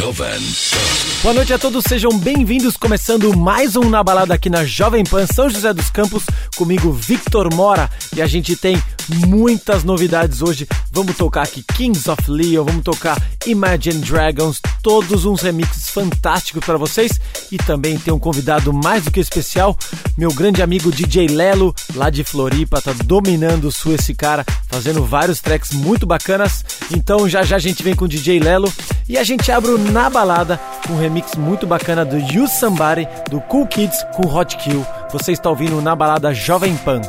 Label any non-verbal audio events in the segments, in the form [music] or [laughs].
Jovem Boa noite a todos, sejam bem-vindos. Começando mais um Na Balada aqui na Jovem Pan São José dos Campos, comigo Victor Mora. E a gente tem muitas novidades hoje. Vamos tocar aqui Kings of Leon, vamos tocar Imagine Dragons, todos uns remixes fantásticos para vocês. E também tem um convidado mais do que especial, meu grande amigo DJ Lelo, lá de Floripa, tá dominando o sul esse cara, fazendo vários tracks muito bacanas. Então já já a gente vem com o DJ Lelo e a gente abre o Na Balada com um remix muito bacana do You Somebody, do Cool Kids com Hot Kill. Você está ouvindo Na Balada Jovem Pan.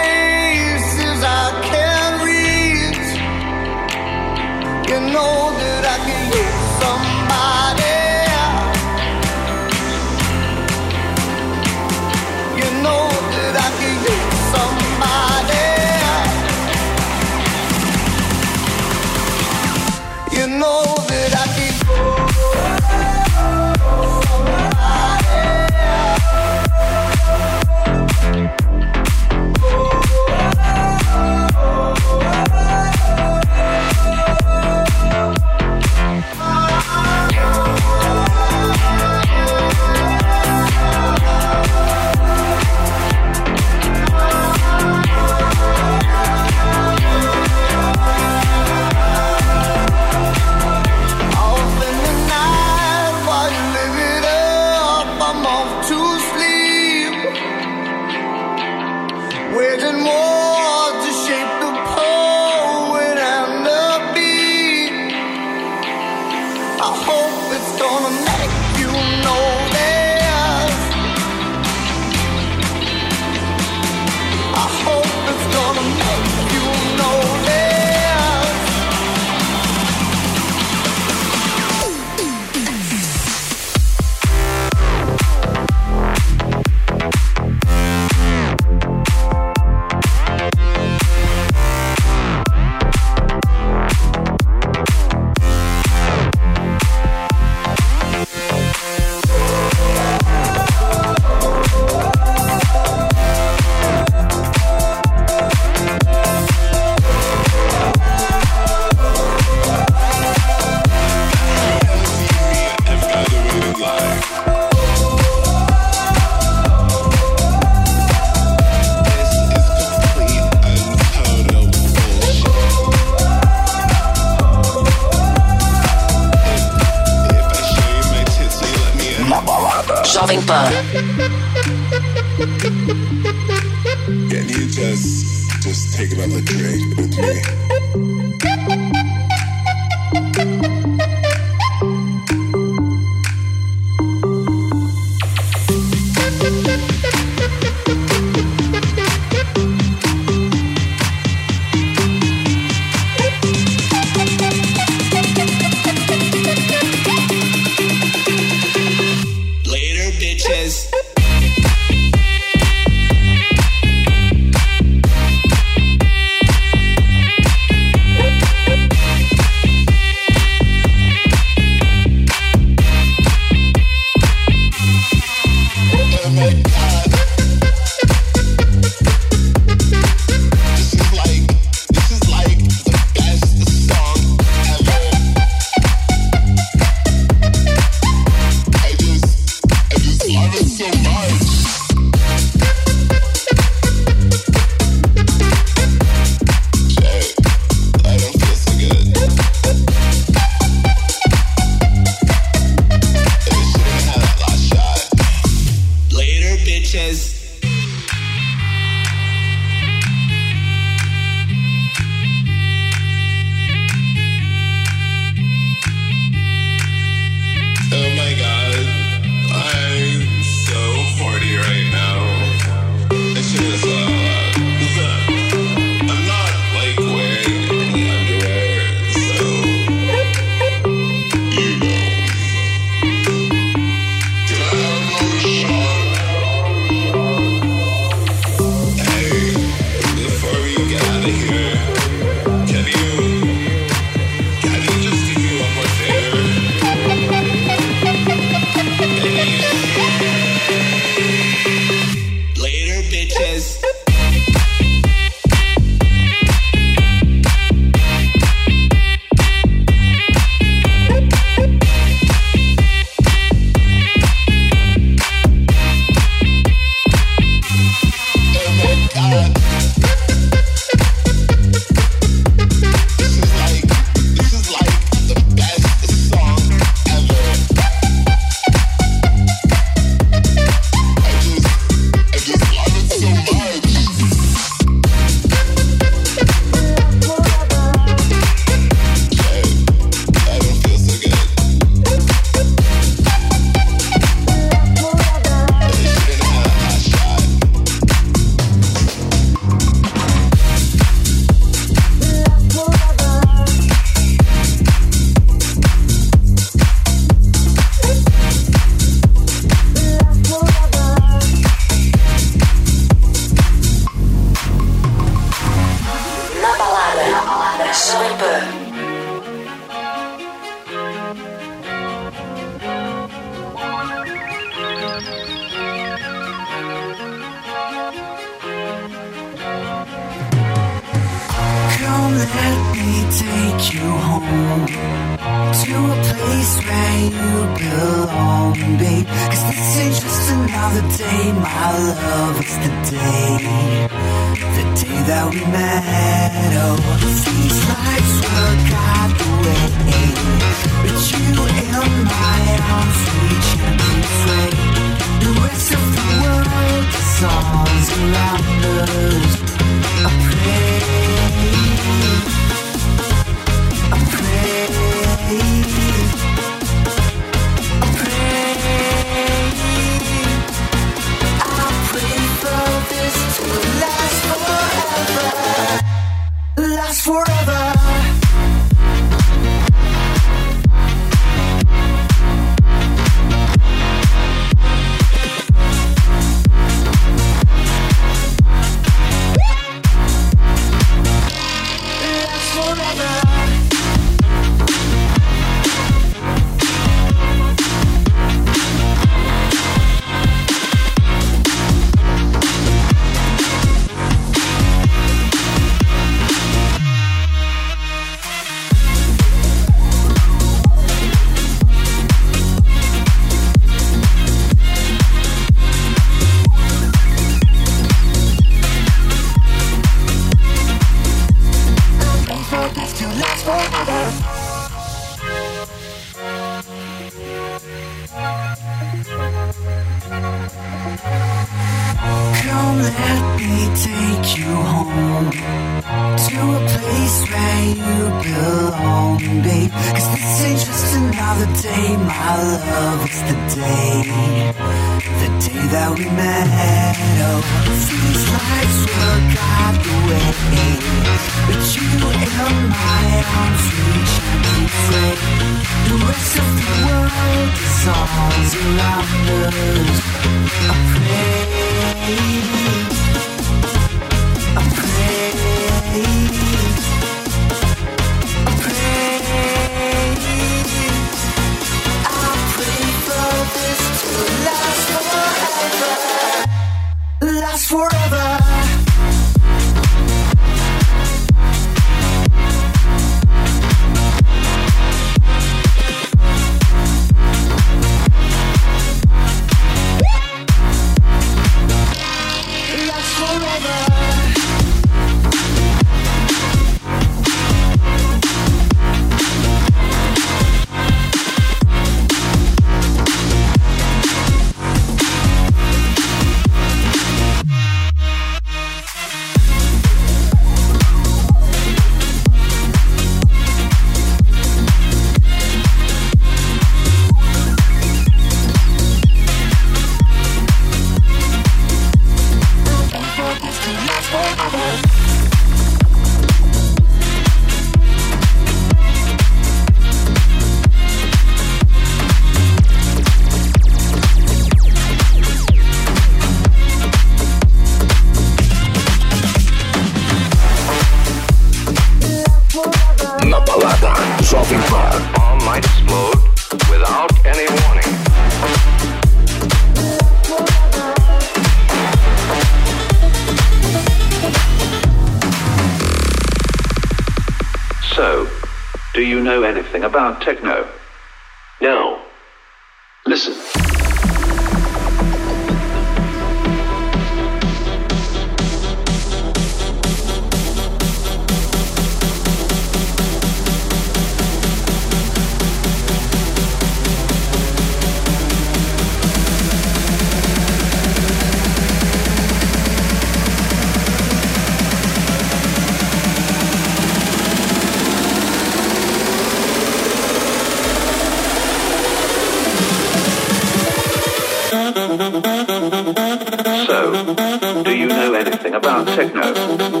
something about techno.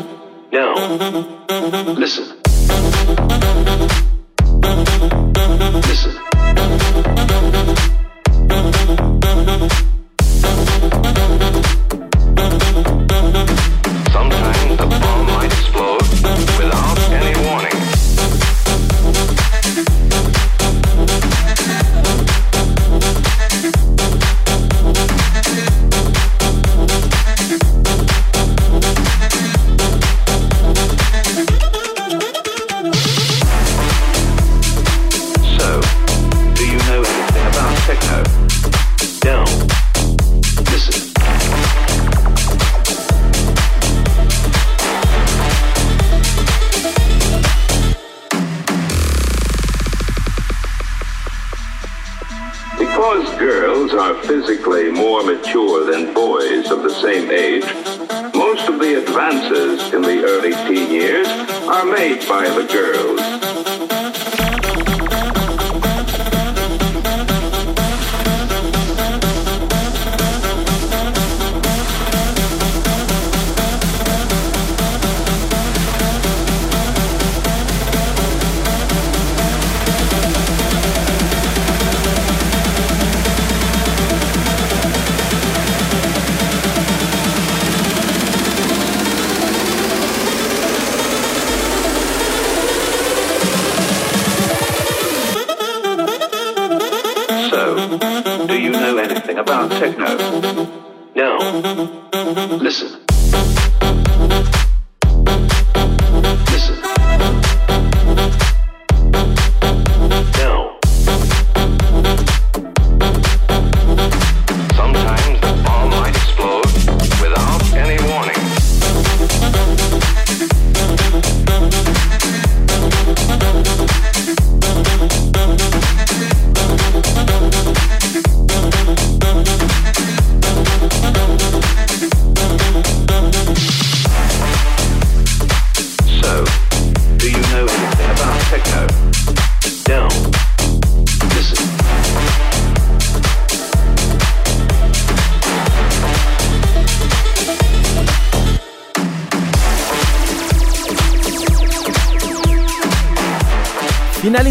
Now, listen.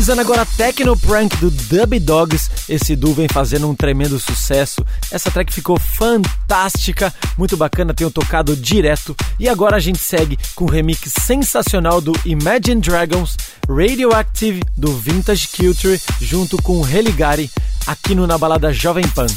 Finalizando agora Techno Prank do Dub Dogs, esse duo vem fazendo um tremendo sucesso. Essa track ficou fantástica, muito bacana, tenho tocado direto. E agora a gente segue com um remix sensacional do Imagine Dragons, Radioactive do Vintage Culture, junto com Religare, aqui no Na Balada Jovem Pan.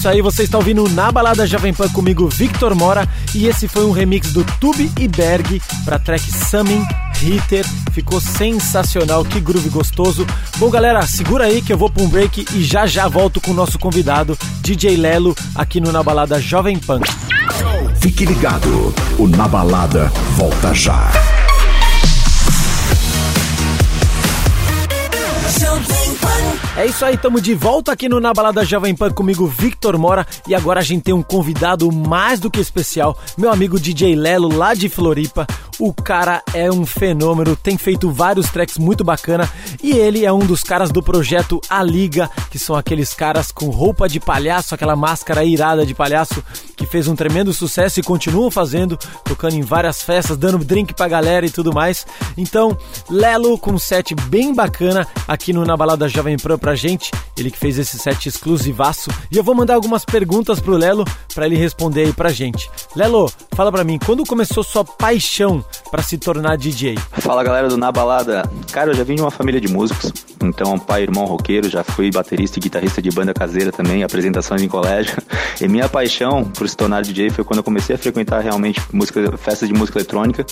Isso aí, você está ouvindo na Balada Jovem Pan comigo, Victor Mora, e esse foi um remix do Tube e Berg para track Summing Hitter. Ficou sensacional, que groove gostoso. Bom, galera, segura aí que eu vou para um break e já já volto com o nosso convidado, DJ Lelo, aqui no Na Balada Jovem Pan. Fique ligado, o Na Balada volta já. É isso aí, estamos de volta aqui no Na Balada Jovem Pan comigo, Victor Mora. E agora a gente tem um convidado mais do que especial, meu amigo DJ Lelo, lá de Floripa. O cara é um fenômeno, tem feito vários tracks muito bacana e ele é um dos caras do projeto A Liga, que são aqueles caras com roupa de palhaço, aquela máscara irada de palhaço, que fez um tremendo sucesso e continuam fazendo, tocando em várias festas, dando drink pra galera e tudo mais. Então, Lelo com um set bem bacana aqui no Na Balada Jovem Pan pra gente, ele que fez esse set exclusivaço. E eu vou mandar algumas perguntas pro Lelo para ele responder aí pra gente. Lelo, fala pra mim, quando começou sua paixão para se tornar DJ? Fala galera do Na Balada. Cara, eu já vim de uma família de músicos. Então, pai, irmão roqueiro, já fui baterista e guitarrista de banda caseira também, apresentações em colégio. [laughs] E minha paixão por se tornar DJ foi quando eu comecei a frequentar realmente música, festas de música eletrônica.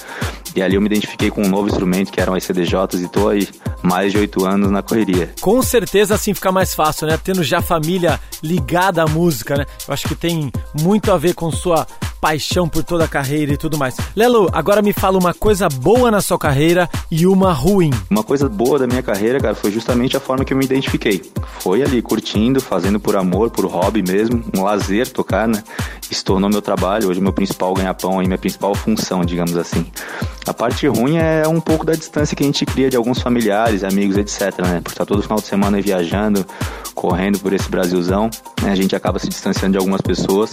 E ali eu me identifiquei com um novo instrumento que eram as CDJs e tô aí mais de oito anos na correria. Com certeza assim fica mais fácil, né? Tendo já família ligada à música, né? Eu acho que tem muito a ver com sua paixão por toda a carreira e tudo mais. Lelo, agora me fala uma coisa boa na sua carreira e uma ruim. Uma coisa boa da minha carreira, cara, foi justamente a forma que eu me identifiquei. Foi ali curtindo, fazendo por amor, por hobby mesmo, um lazer tocar, né? Se tornou meu trabalho, hoje meu principal ganha-pão minha principal função, digamos assim. A parte ruim é um pouco da distância que a gente cria de alguns familiares, amigos, etc, né? Por estar todo final de semana viajando, correndo por esse Brasilzão, né? a gente acaba se distanciando de algumas pessoas.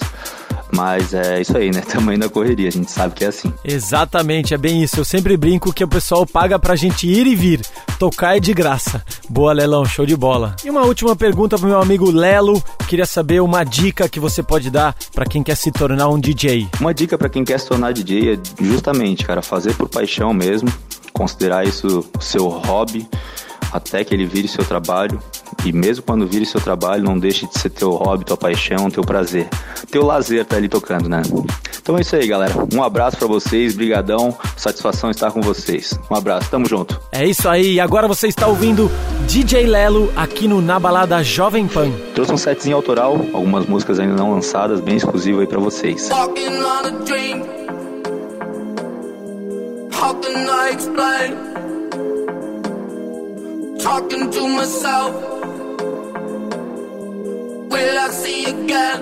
Mas é isso aí, né? [laughs] Tamanho da correria, a gente sabe que é assim. Exatamente, é bem isso. Eu sempre brinco que o pessoal paga pra gente ir e vir. Tocar é de graça. Boa, Lelão, show de bola. E uma última pergunta pro meu amigo Lelo. Queria saber uma dica que você pode dar para quem quer se tornar um DJ. Uma dica para quem quer se tornar DJ é justamente, cara, fazer por paixão mesmo, considerar isso seu hobby até que ele vire seu trabalho. E mesmo quando vire seu trabalho, não deixe de ser teu hobby, tua paixão, teu prazer. Teu lazer tá ali tocando, né? Então é isso aí, galera. Um abraço para vocês, brigadão. Satisfação estar com vocês. Um abraço, tamo junto. É isso aí. Agora você está ouvindo DJ Lelo aqui no Na Balada Jovem Pan. Trouxe um setzinho autoral, algumas músicas ainda não lançadas, bem exclusivo aí para vocês. Walking on a dream. How can I explain? Talking to myself. Will I see again?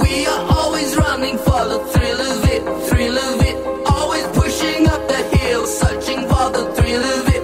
We are always running for the thrill of it, thrill of it. Always pushing up the hill, searching for the thrill of it.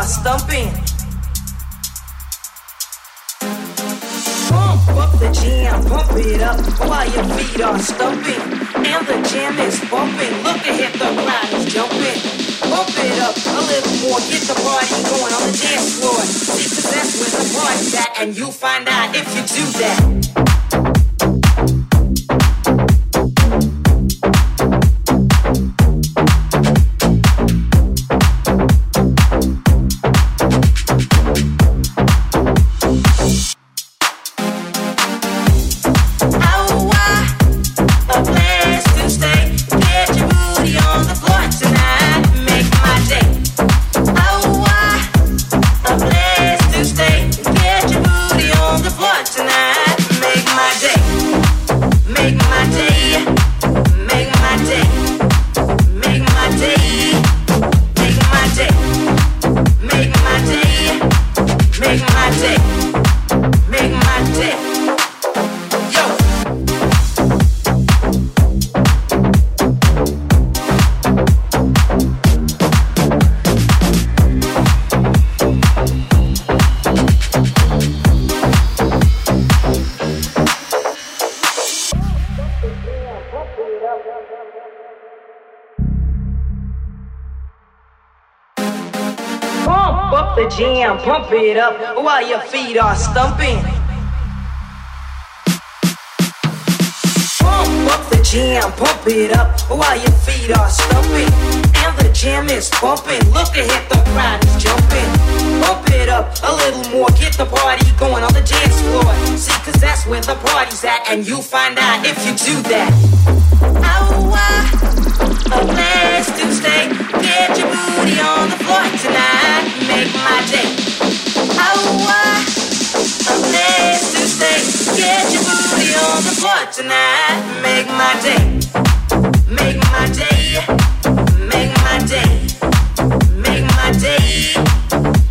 gosta pump it up while your feet are stumping. Pump up the jam, pump it up while your feet are stumping. And the jam is pumping. Look ahead, the crowd is jumping. Pump it up a little more, get the party going on the dance floor. See, cause that's where the party's at, and you find out if you do that. Oh, uh, a place to stay. Get your booty on the floor tonight. Make my day. Oh, uh, a place to stay. Get your booty on the floor tonight. Make my day. Make my day. Make my day. Make my day.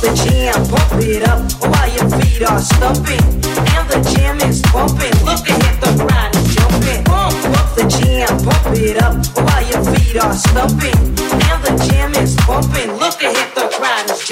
the jam, pump it up while your feet are stumping. And the jam is pumping, look ahead, the rhyme is jumping. Pump up the jam, pump it up while your feet are stumping. And the jam is pumping, look ahead, the rhyme is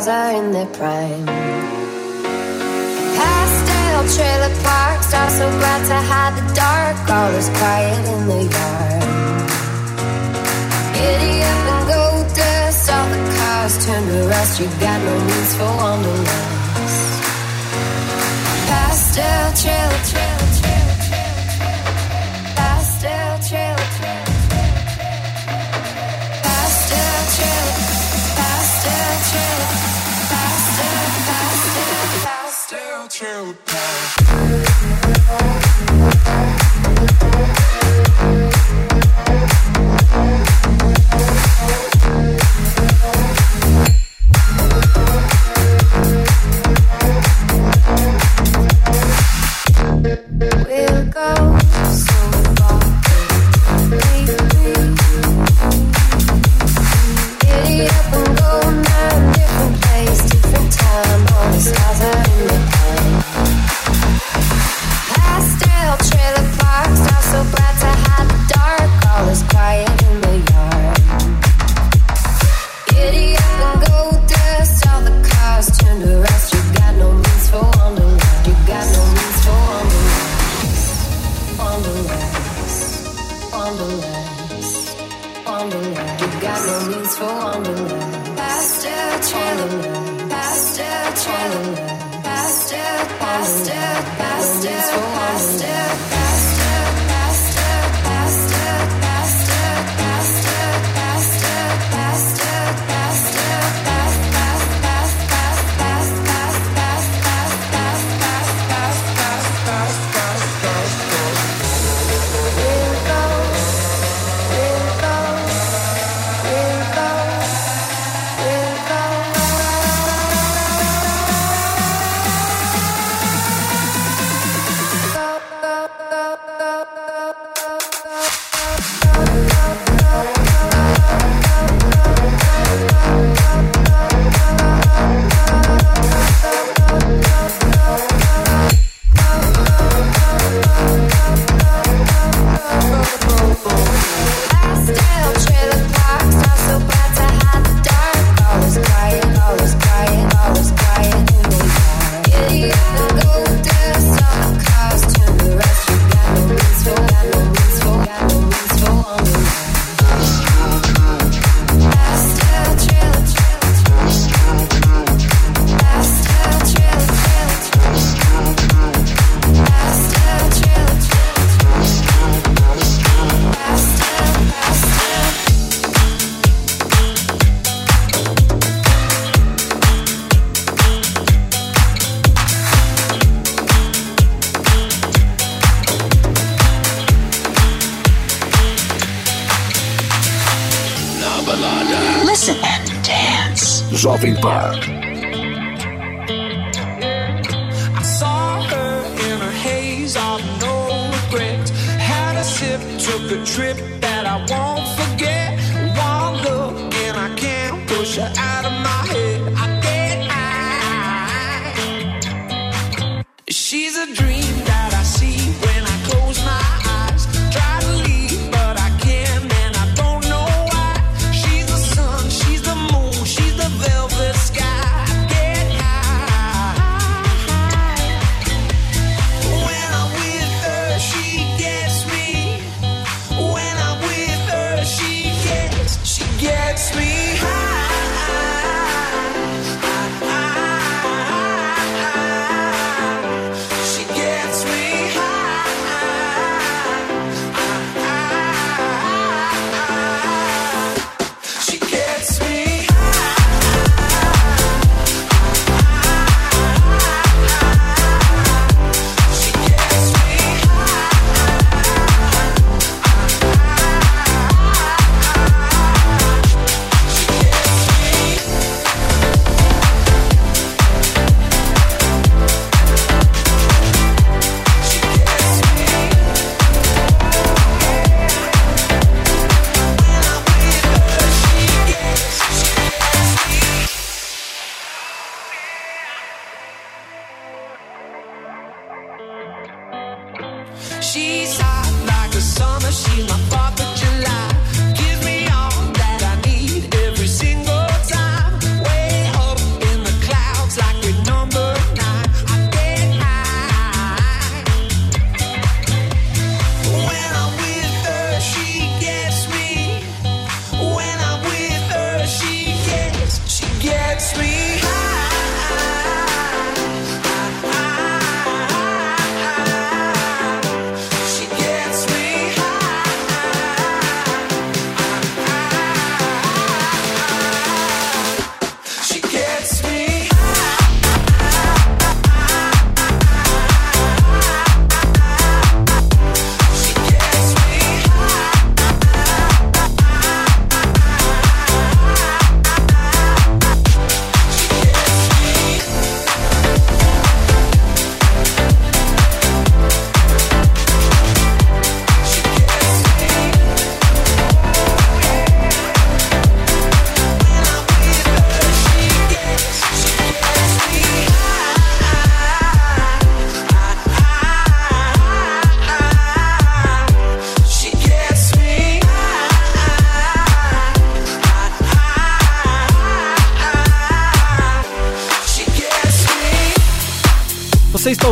stars are in their prime.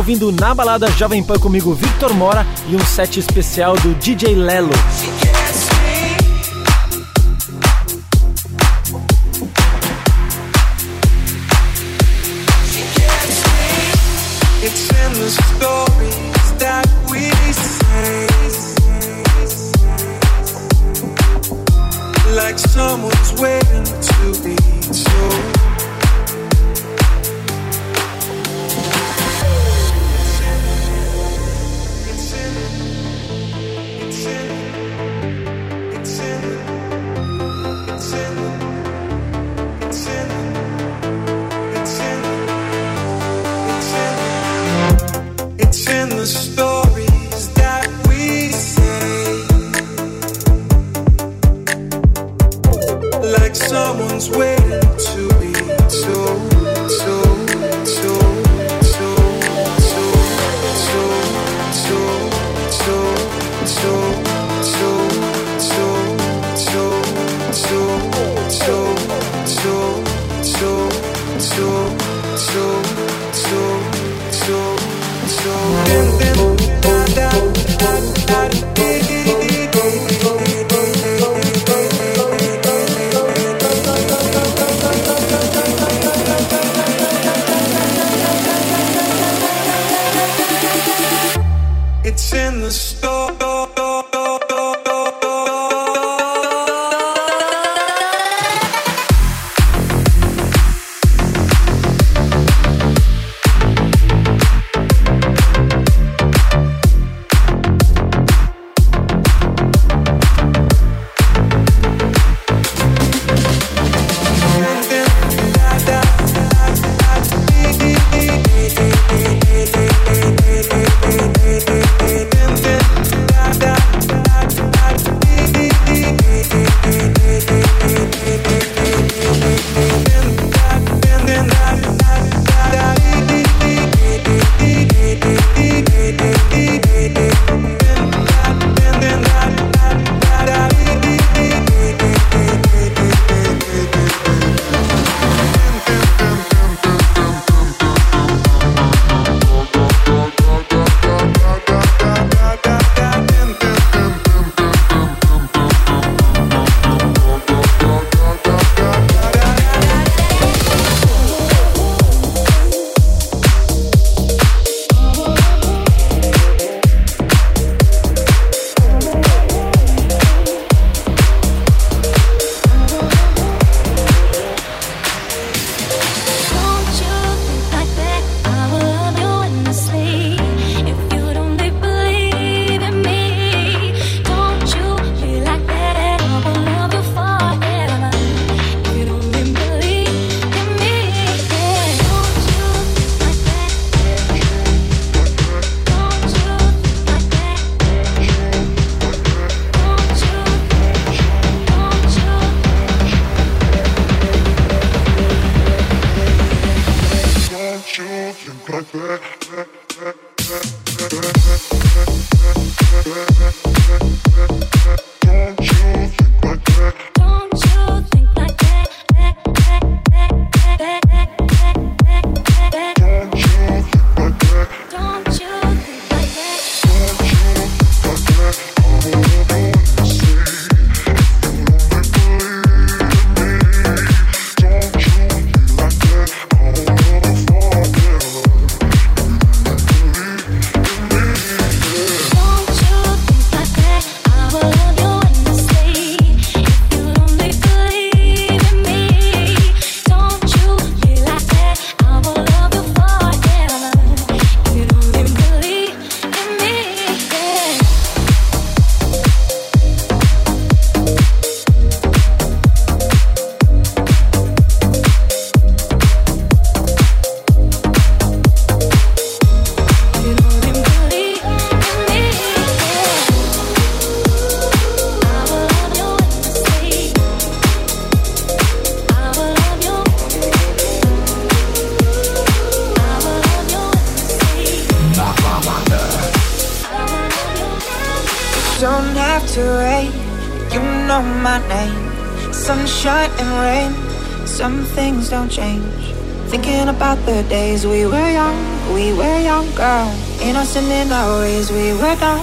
ouvindo na balada Jovem Pan comigo Victor Mora e um set especial do DJ Lelo. Ways, we were dumb,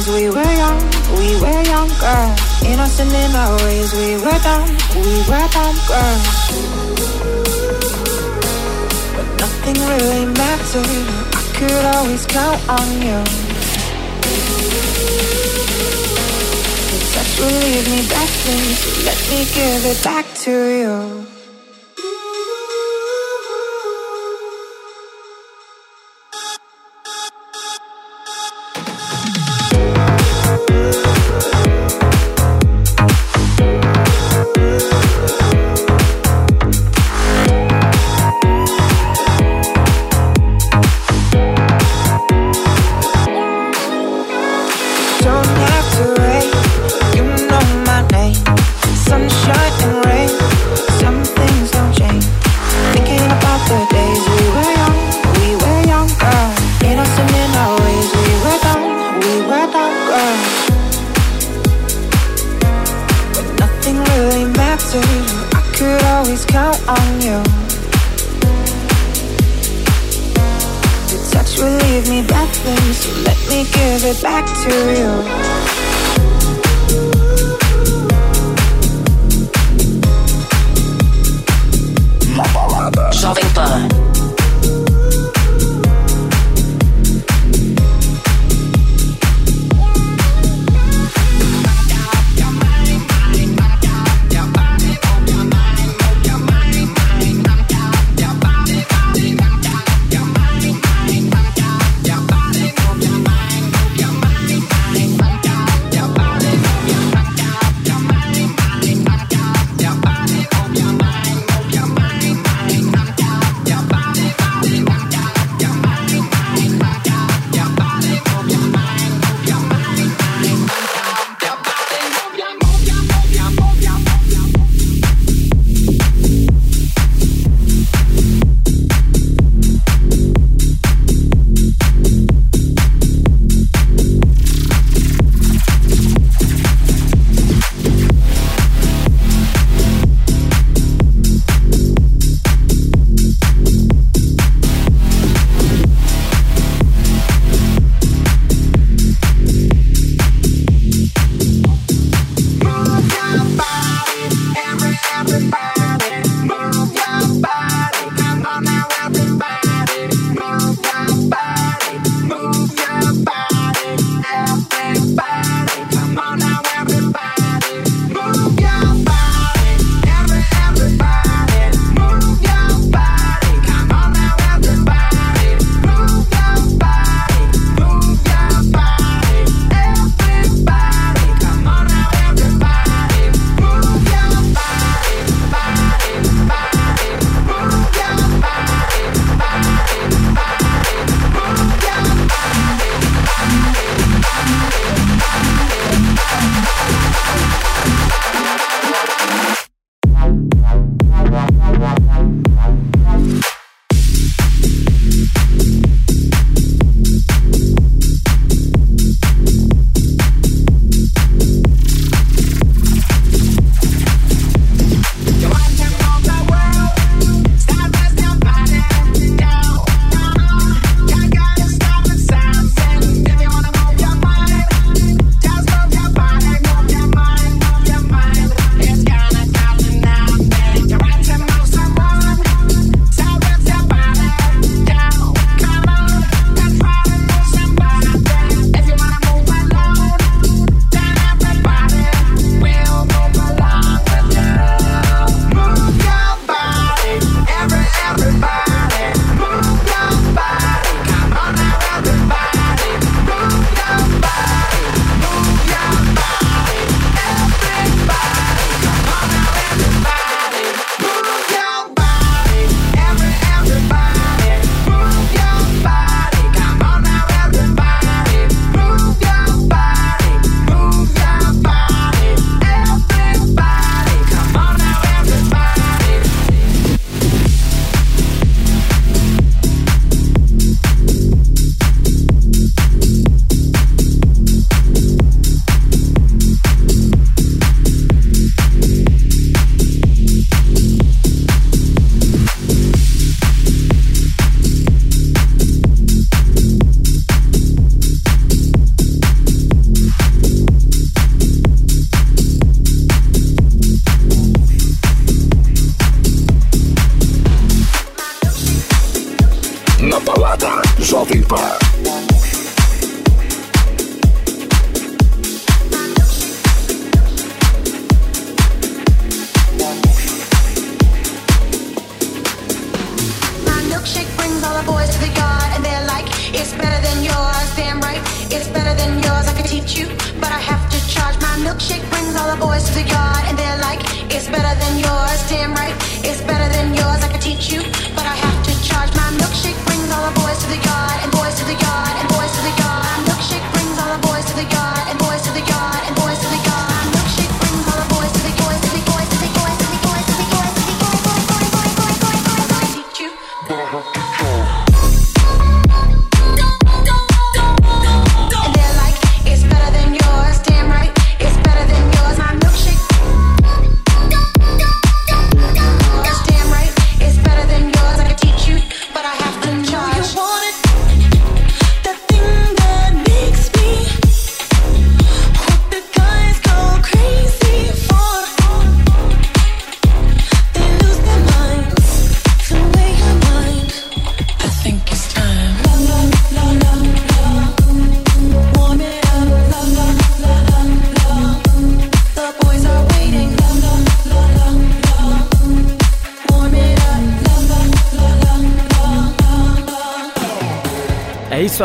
ways, we were young, we were young, girl. Innocent in our ways, we were dumb, we were dumb, girl. But nothing really mattered. I could always count on you. Your touch will leave me back, so let me give it back to you.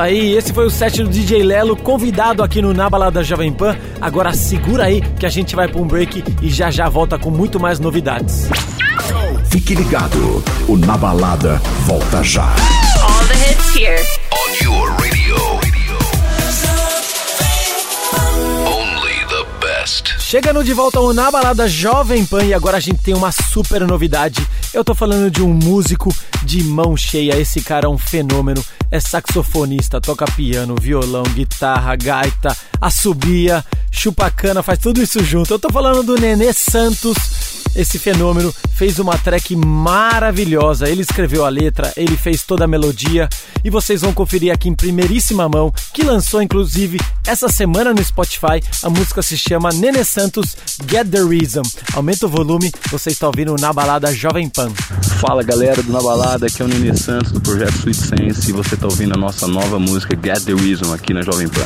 aí, esse foi o set do DJ Lelo, convidado aqui no Na Balada Jovem Pan. Agora segura aí que a gente vai para um break e já já volta com muito mais novidades. Fique ligado, o Nabalada volta já. All the hits here. On your radio. Chegando de volta ao Na Balada Jovem Pan e agora a gente tem uma super novidade. Eu tô falando de um músico de mão cheia, esse cara é um fenômeno. É saxofonista, toca piano, violão, guitarra, gaita, assobia, chupa cana, faz tudo isso junto. Eu tô falando do Nenê Santos esse fenômeno fez uma track maravilhosa. Ele escreveu a letra, ele fez toda a melodia e vocês vão conferir aqui em primeiríssima mão, que lançou inclusive essa semana no Spotify. A música se chama Nene Santos Get the Reason. Aumenta o volume, você está ouvindo na balada Jovem Pan. Fala galera do Na Balada, aqui é o Nene Santos do projeto Sweet Sense e você está ouvindo a nossa nova música Get the Reason aqui na Jovem Pan.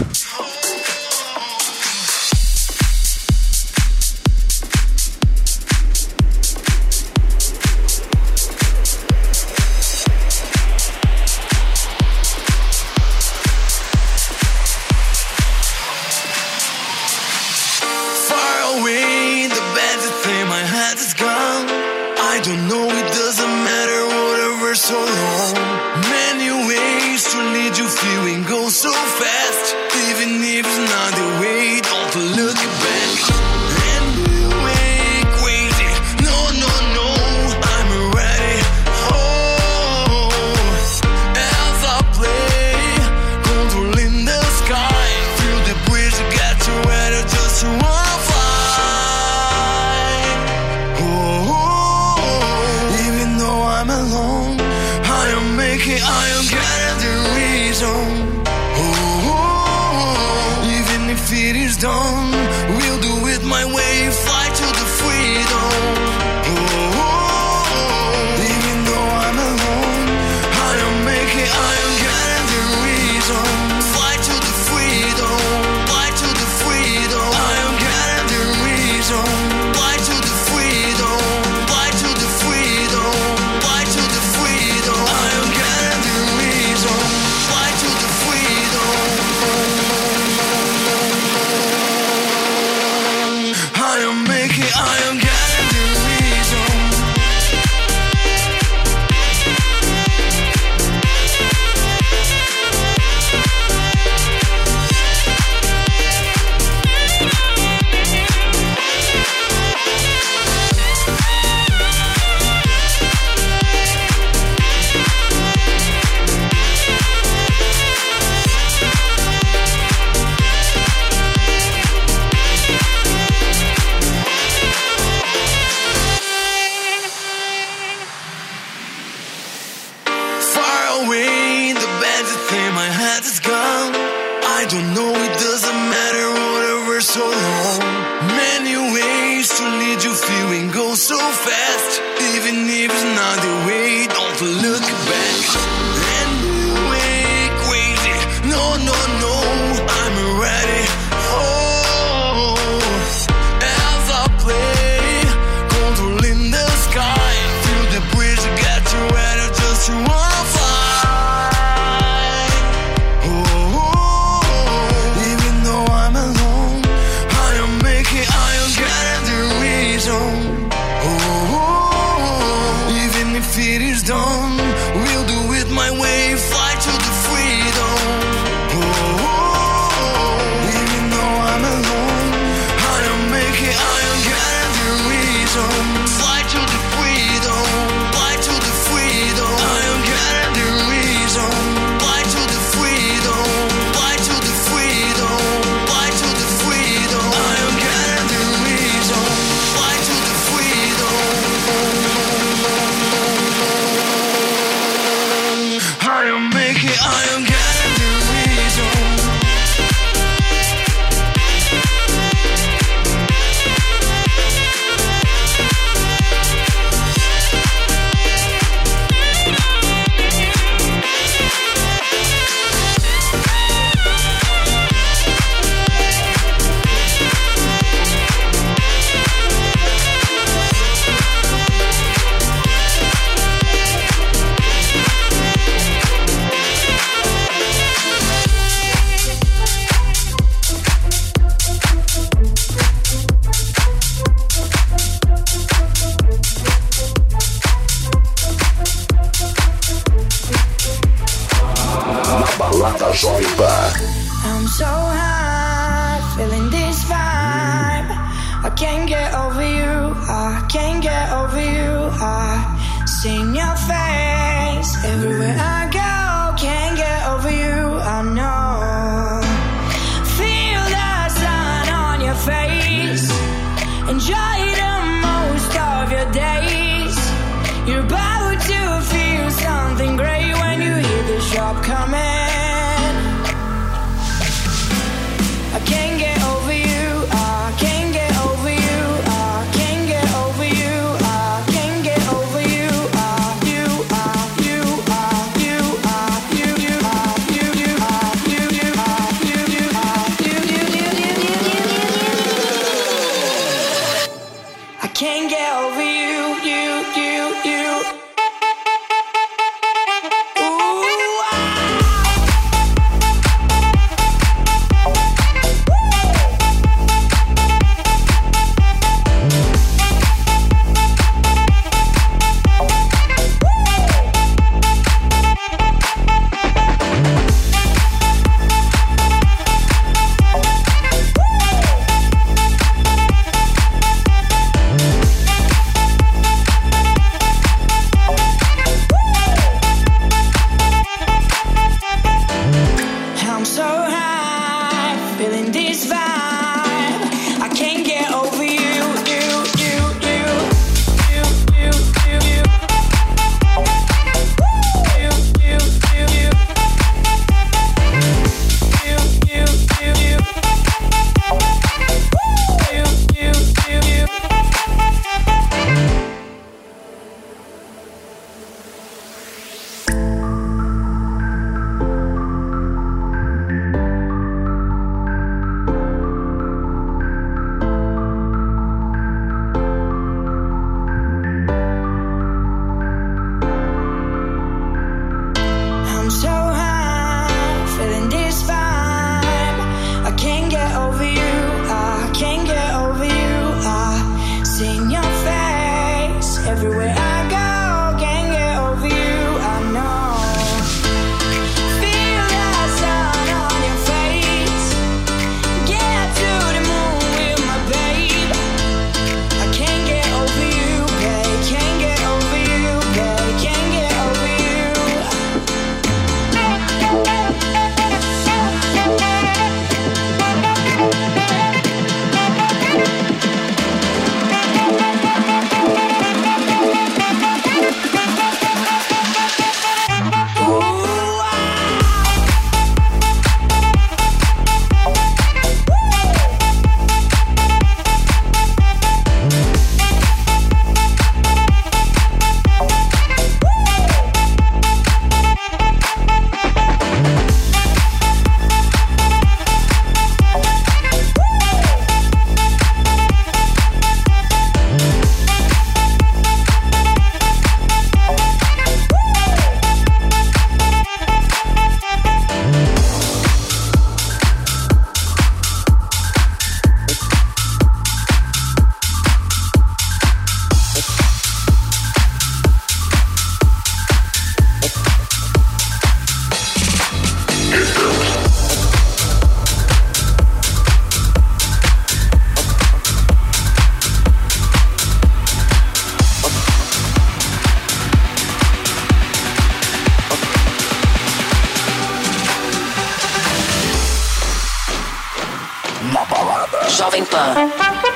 Jovem Pan.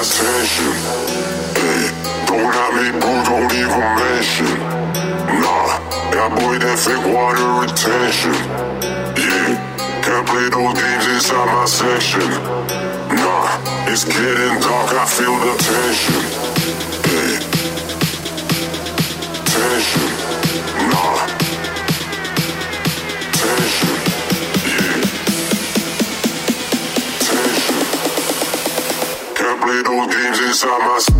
attention. Hey, don't have me, boo, don't even mention. Nah, that boy that fake water retention. Yeah, can't play those games inside my section. Nah, it's getting dark, I feel the tension. Focus on myself.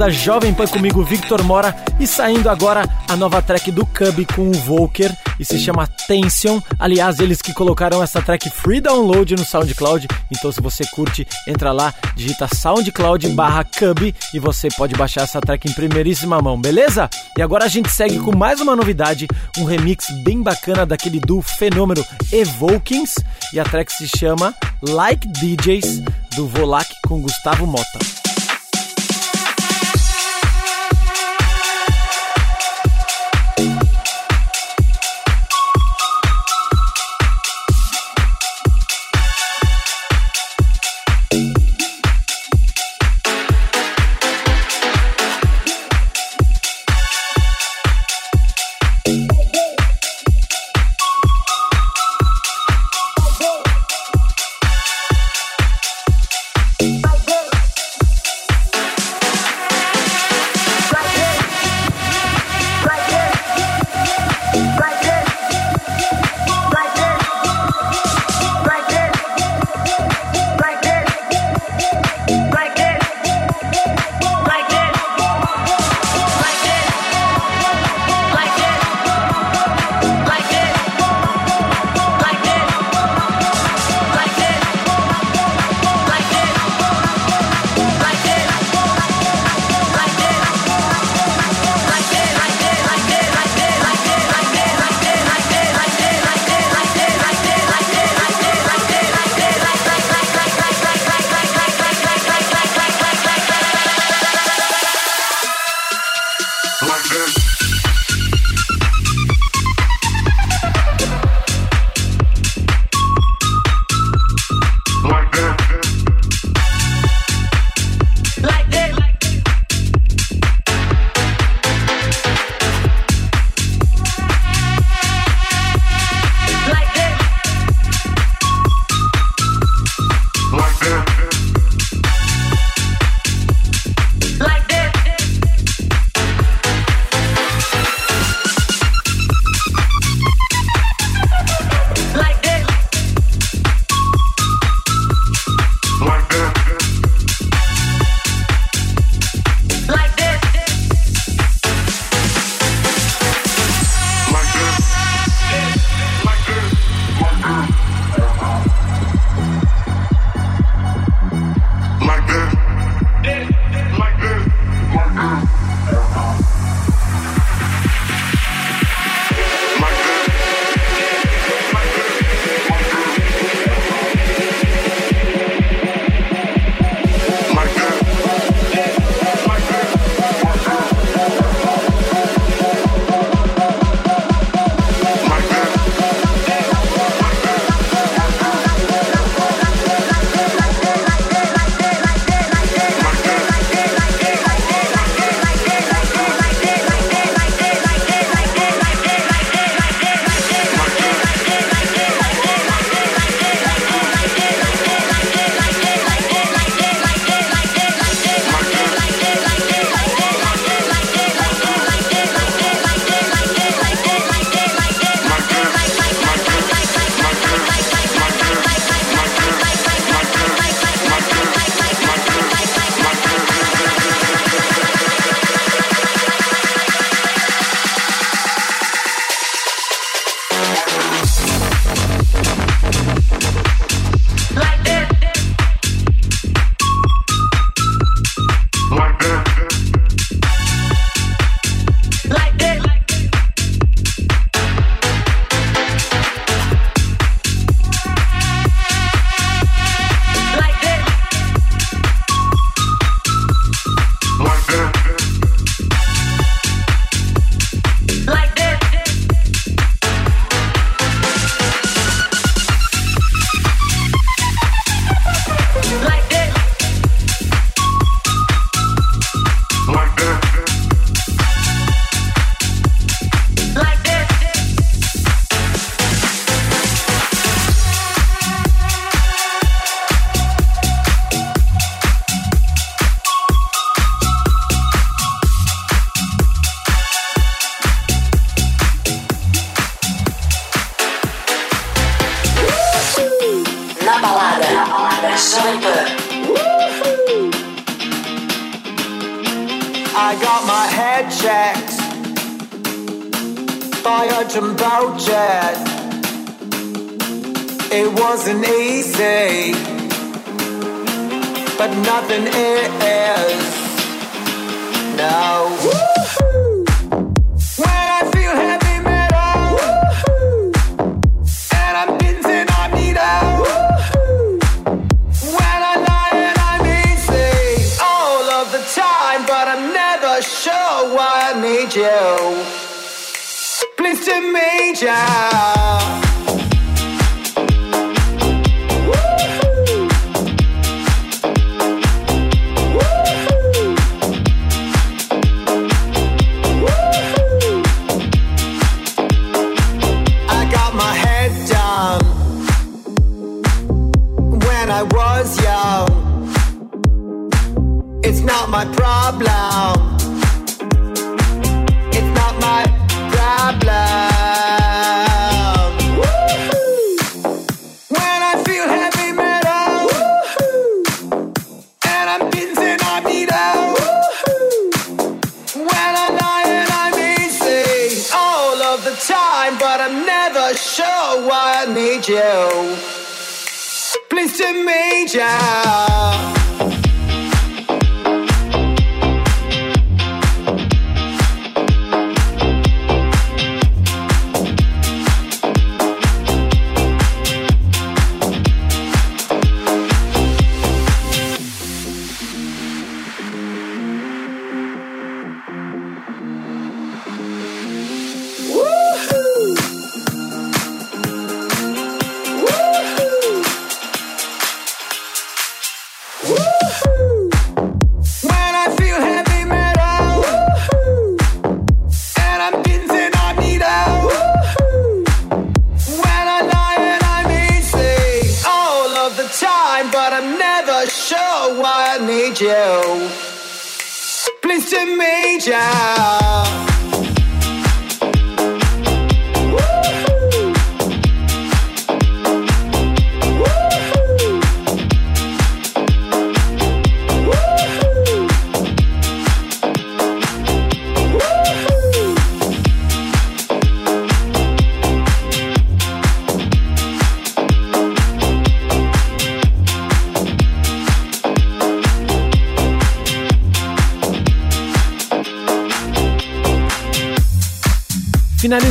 Balada Jovem Pan comigo, Victor Mora, e saindo agora a nova track do Cub com o Volker e se chama Tension. Aliás, eles que colocaram essa track free download no SoundCloud. Então, se você curte, entra lá, digita SoundCloud barra Cub e você pode baixar essa track em primeiríssima mão, beleza? E agora a gente segue com mais uma novidade, um remix bem bacana daquele do fenômeno Evokings e a track se chama Like DJs do Volak com Gustavo Mota.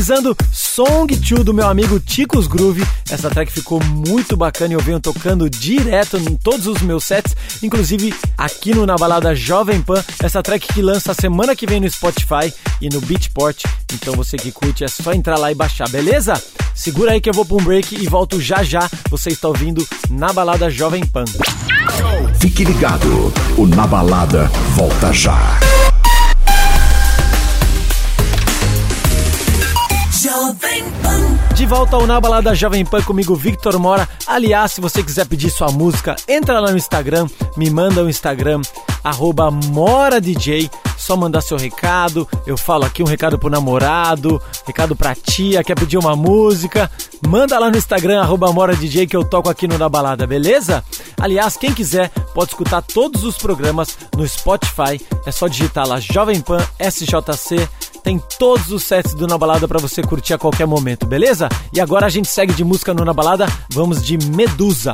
Finalizando Song 2 do meu amigo Ticos Groove. Essa track ficou muito bacana e eu venho tocando direto em todos os meus sets, inclusive aqui no Na Balada Jovem Pan. Essa track que lança semana que vem no Spotify e no Beatport. Então você que curte é só entrar lá e baixar, beleza? Segura aí que eu vou pra um break e volto já já. Você está ouvindo Na Balada Jovem Pan. Fique ligado, o Na Balada volta já. Jovem Pan. De volta ao Na Balada Jovem Pan comigo, Victor Mora. Aliás, se você quiser pedir sua música, entra lá no Instagram, me manda o Instagram, arroba MoraDJ. Só mandar seu recado. Eu falo aqui um recado pro namorado, recado pra tia, quer pedir uma música. Manda lá no Instagram, arroba MoraDJ, que eu toco aqui no Na Balada, beleza? Aliás, quem quiser pode escutar todos os programas no Spotify. É só digitar lá Jovem Pan SJC. Tem todos os sets do Na Balada pra você curtir a qualquer momento, beleza? E agora a gente segue de música no Na Balada. Vamos de Medusa.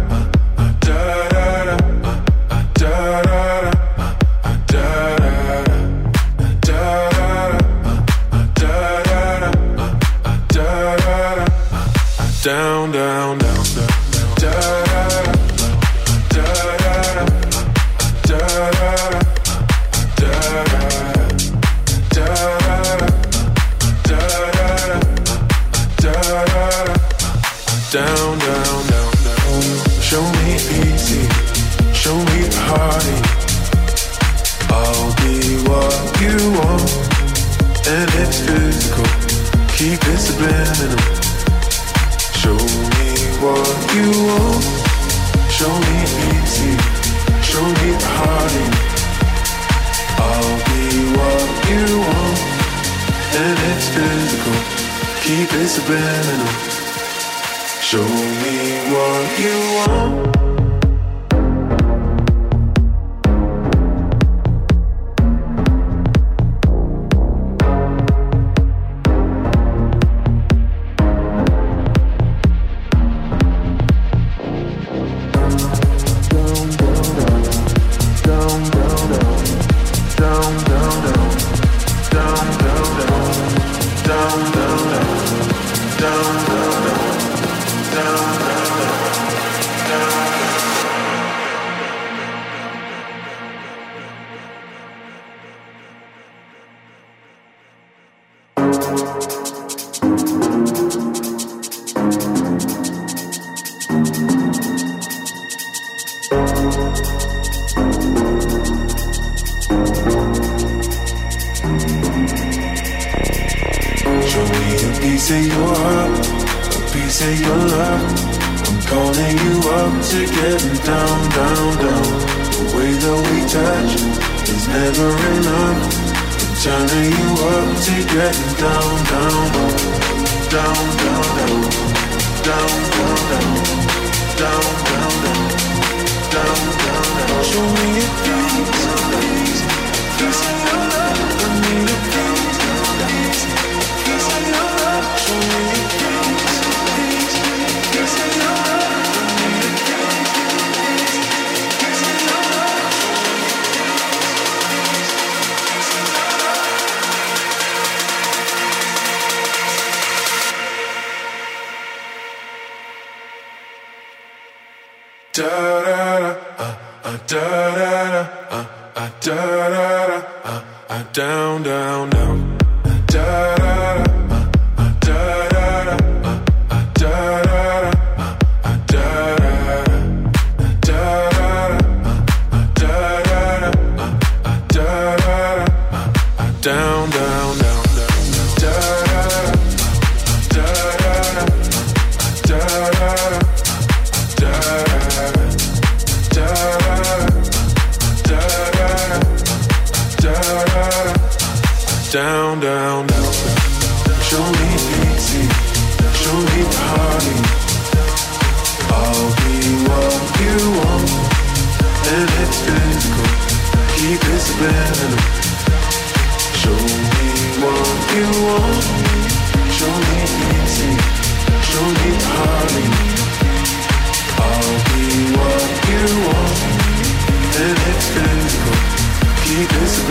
down, down, down.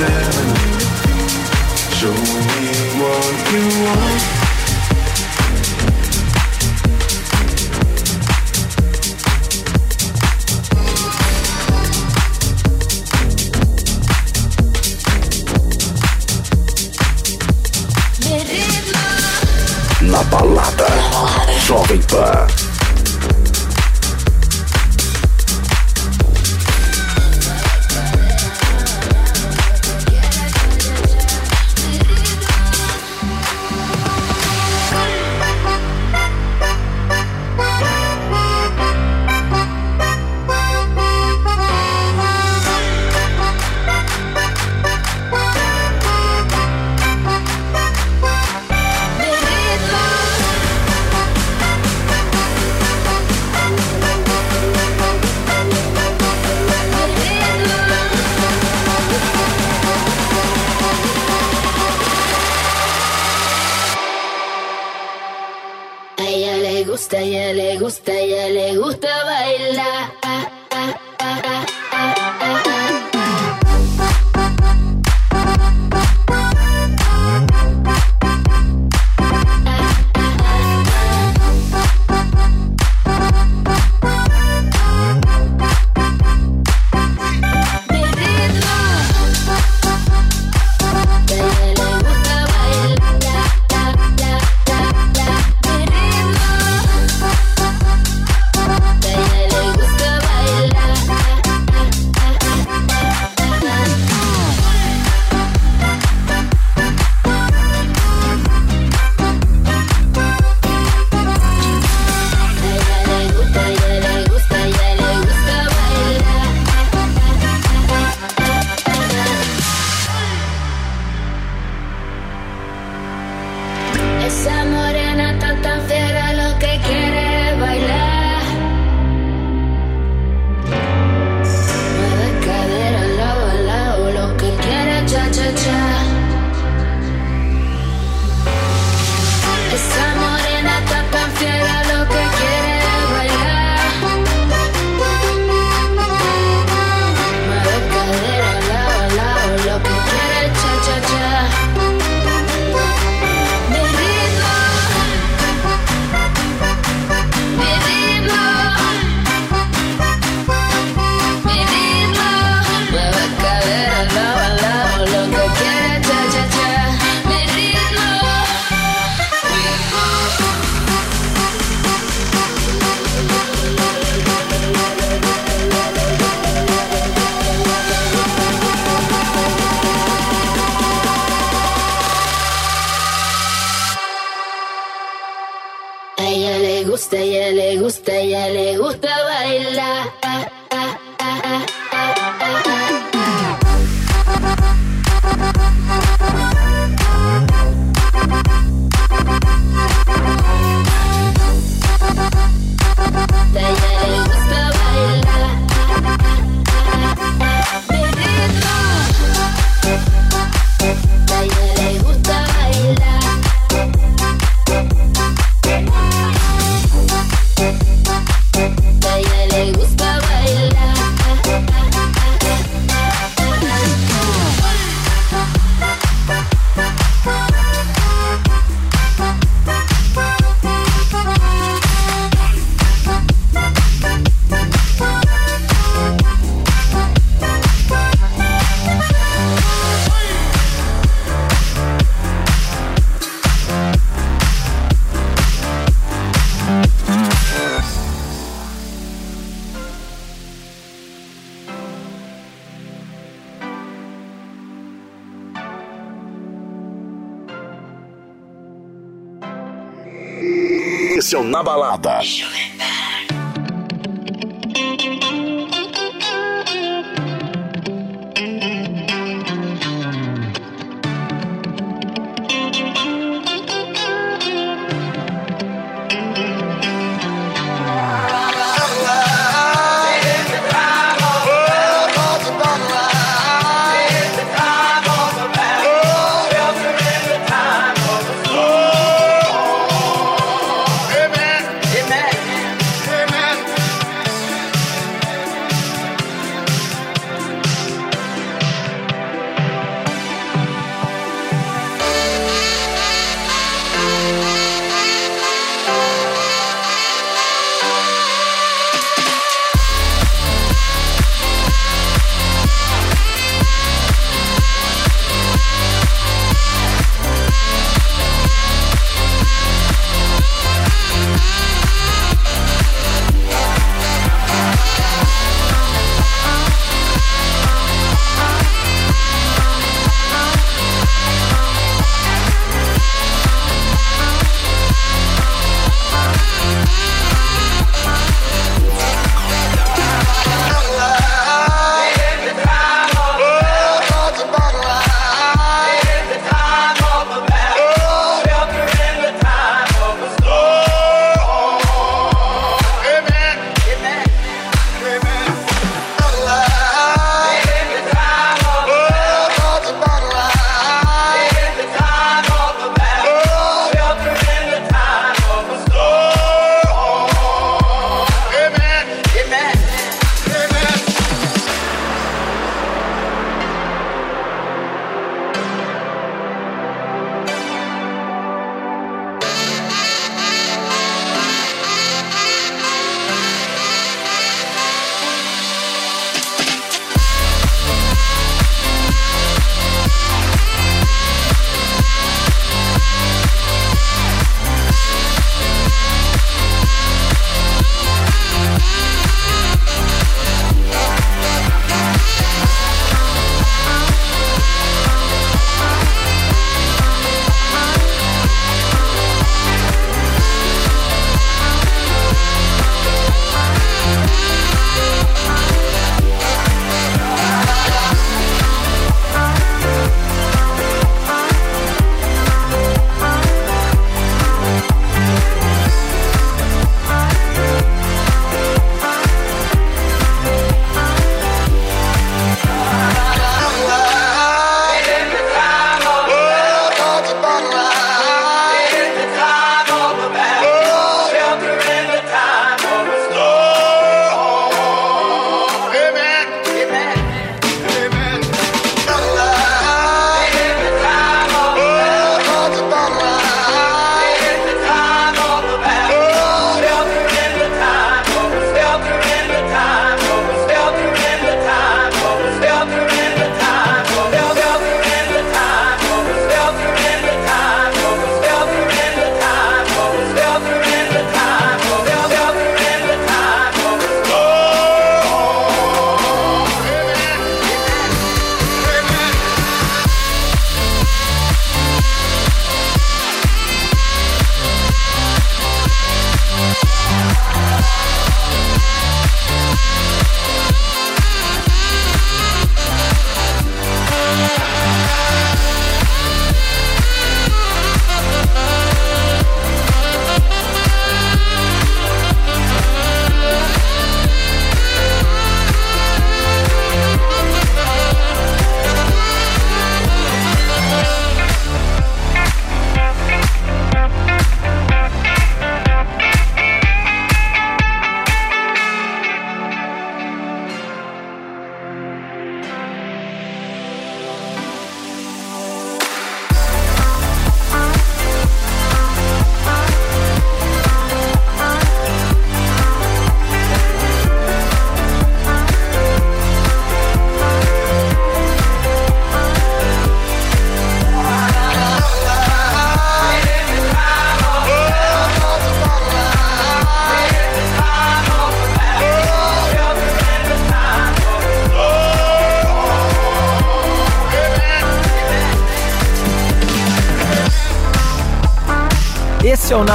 Subliminal. Show me what you want.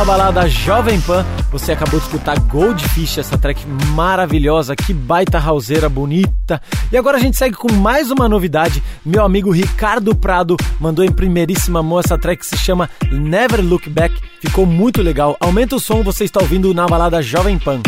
Balada Jovem Pan. Você acabou de escutar Goldfish, essa track maravilhosa, que baita houseira bonita. E agora a gente segue com mais uma novidade. Meu amigo Ricardo Prado mandou em primeiríssima mão essa track que se chama Never Look Back. Ficou muito legal. Aumenta o som, você está ouvindo Na Balada Jovem Pan.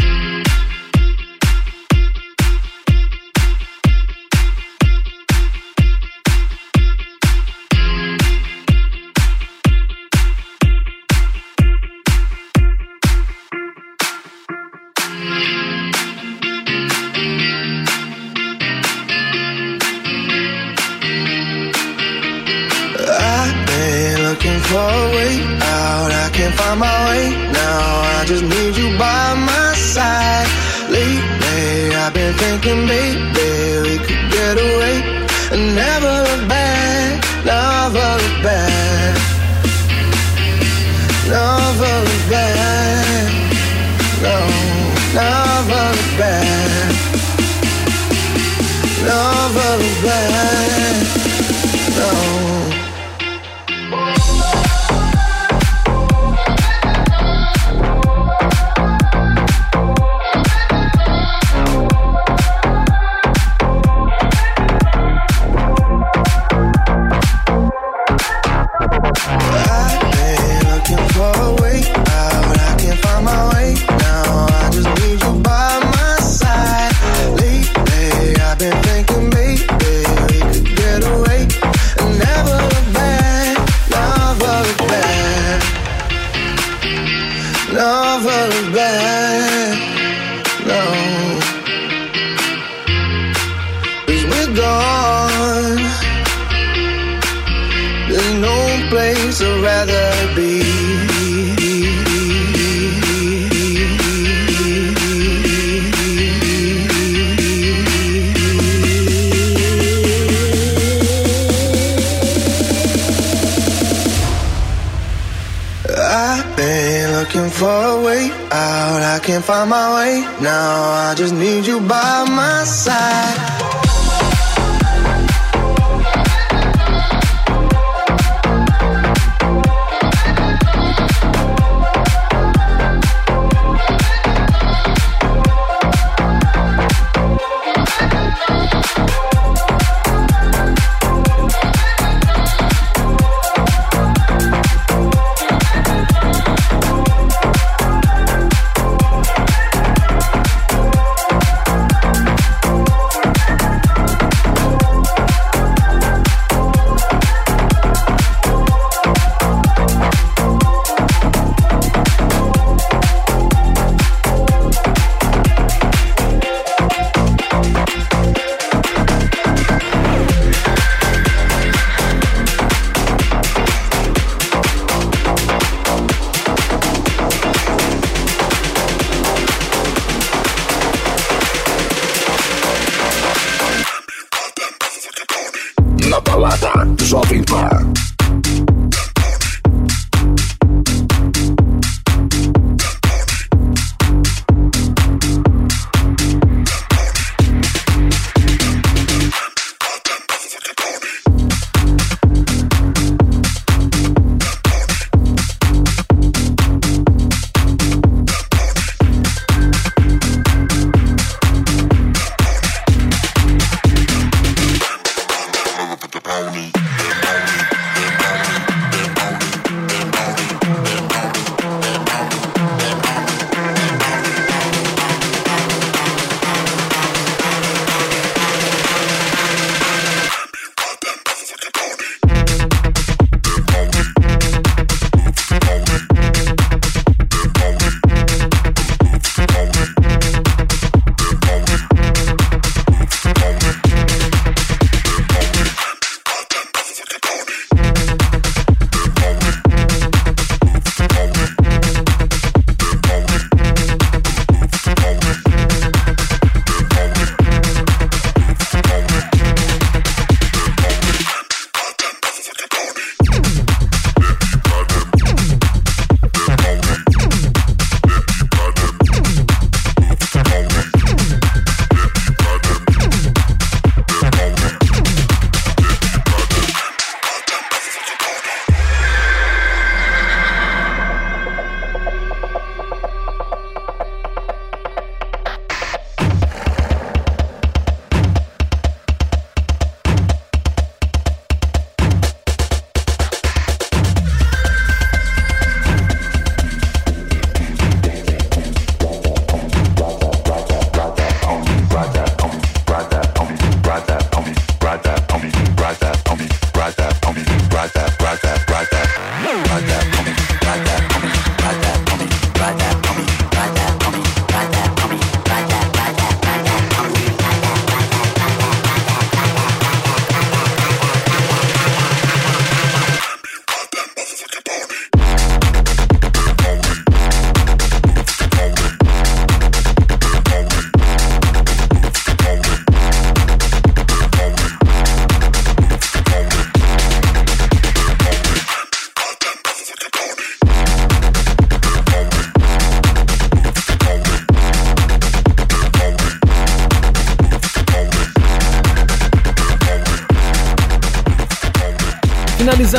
Looking way out. I can't find my way now. I just need you by my side. Lately, I've been thinking, baby, we could get away and never look back. Never look back.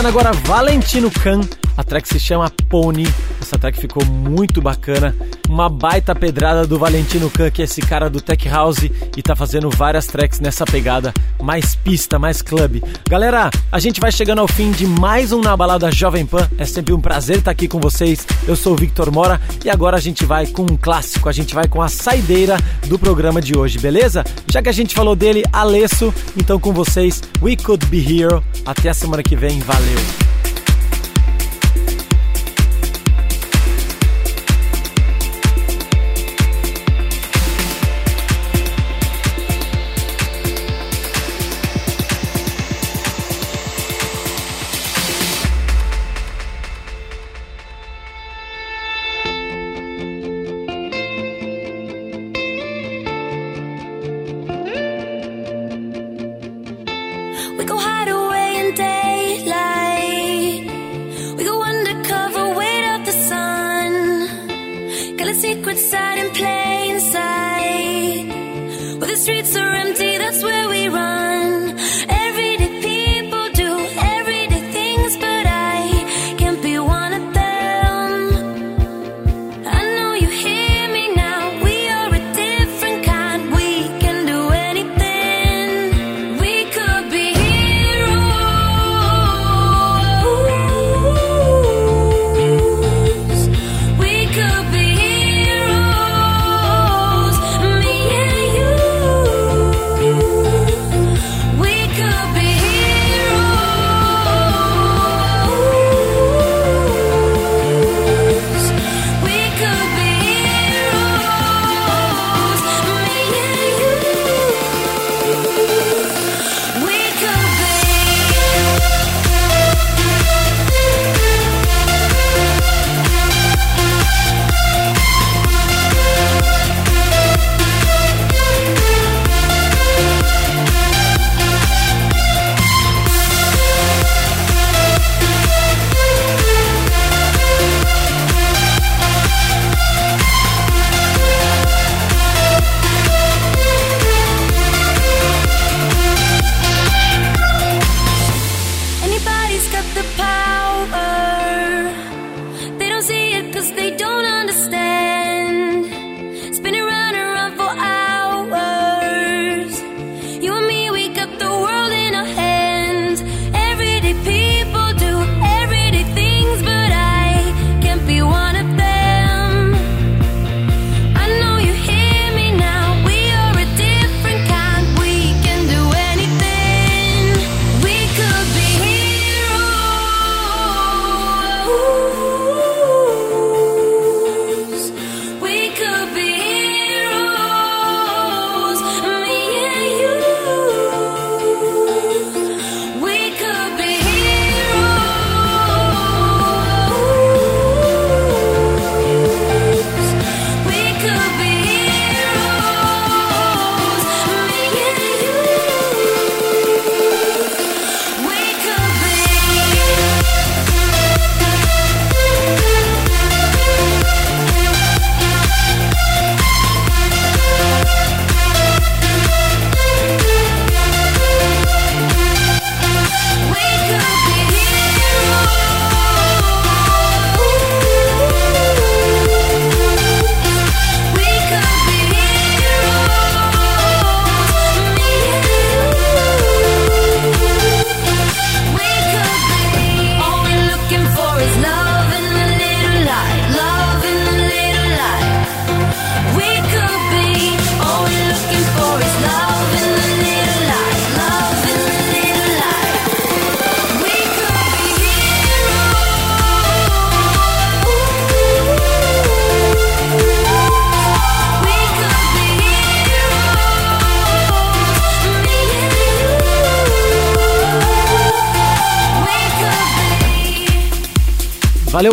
Finalizando agora Valentino Khan, a track se chama Pony. Essa track ficou muito bacana. Uma baita pedrada do Valentino Khan, que é esse cara do Tech House e tá fazendo várias tracks nessa pegada, mais pista, mais club. Galera, a gente vai chegando ao fim de mais um Na Balada Jovem Pan. É sempre um prazer estar aqui com vocês. Eu sou o Victor Mora e agora a gente vai com um clássico, a gente vai com a saideira do programa de hoje, beleza? Já que a gente falou dele, Alesso, então com vocês, We Could Be Hero. Até a semana que vem, valeu!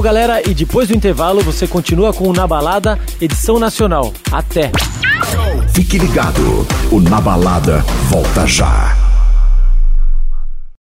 Galera, e depois do intervalo você continua com o Na Balada, edição nacional. Até! Fique ligado, o Na Balada volta já.